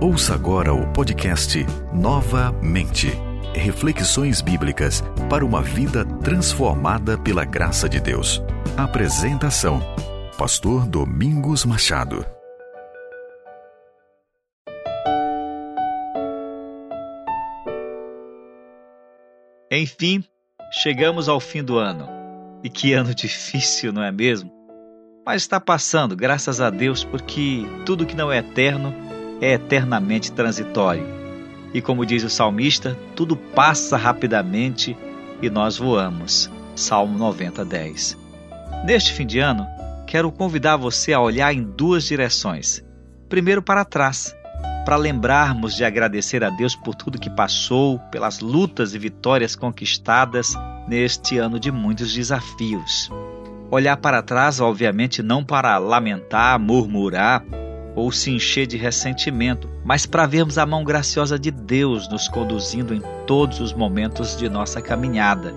Ouça agora o podcast Novamente. Reflexões bíblicas para uma vida transformada pela graça de Deus. Apresentação: Pastor Domingos Machado. Enfim, chegamos ao fim do ano. E que ano difícil, não é mesmo? Mas está passando, graças a Deus, porque tudo que não é eterno é eternamente transitório. E como diz o salmista, tudo passa rapidamente e nós voamos. Salmo 90, 10. Neste fim de ano, quero convidar você a olhar em duas direções. Primeiro, para trás, para lembrarmos de agradecer a Deus por tudo que passou, pelas lutas e vitórias conquistadas neste ano de muitos desafios. Olhar para trás, obviamente, não para lamentar, murmurar ou se encher de ressentimento, mas para vermos a mão graciosa de Deus nos conduzindo em todos os momentos de nossa caminhada,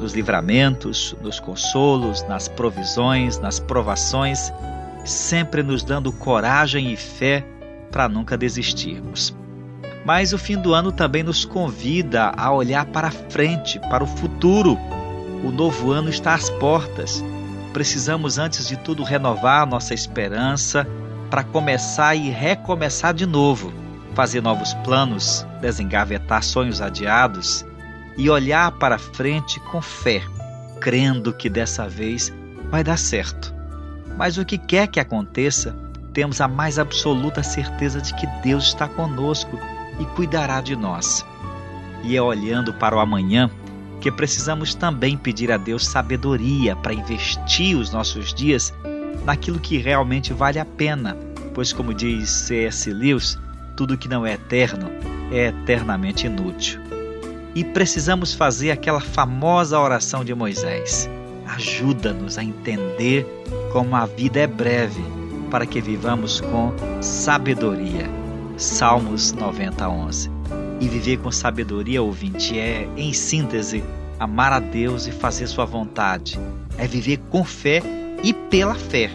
nos livramentos, nos consolos, nas provisões, nas provações, sempre nos dando coragem e fé para nunca desistirmos. Mas o fim do ano também nos convida a olhar para frente, para o futuro. O novo ano está às portas. Precisamos, antes de tudo, renovar nossa esperança para começar e recomeçar de novo, fazer novos planos, desengavetar sonhos adiados e olhar para frente com fé, crendo que dessa vez vai dar certo. Mas o que quer que aconteça, temos a mais absoluta certeza de que Deus está conosco e cuidará de nós. E é olhando para o amanhã que precisamos também pedir a Deus sabedoria para investir os nossos dias naquilo que realmente vale a pena, pois, como diz C.S. Lewis, tudo que não é eterno é eternamente inútil. E precisamos fazer aquela famosa oração de Moisés: ajuda-nos a entender como a vida é breve, para que vivamos com sabedoria. Salmos 90, 11. E viver com sabedoria, ouvinte, é, em síntese, amar a Deus e fazer sua vontade. É viver com fé e pela fé.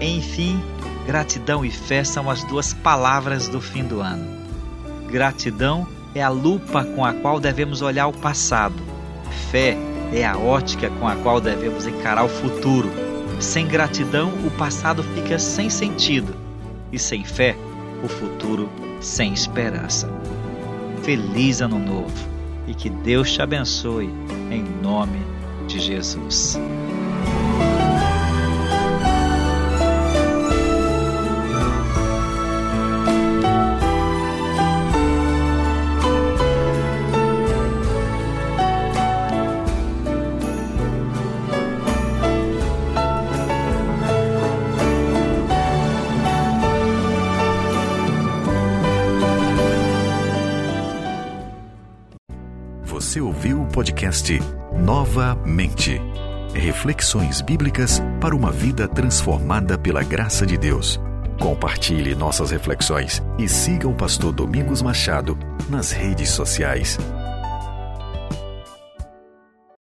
Enfim, gratidão e fé são as duas palavras do fim do ano. Gratidão é a lupa com a qual devemos olhar o passado. Fé é a ótica com a qual devemos encarar o futuro. Sem gratidão, o passado fica sem sentido, e sem fé, o futuro sem esperança. Feliz Ano Novo e que Deus te abençoe, em nome de Jesus. Você ouviu o podcast Novamente. Reflexões bíblicas para uma vida transformada pela graça de Deus. Compartilhe nossas reflexões e siga o pastor Domingos Machado nas redes sociais.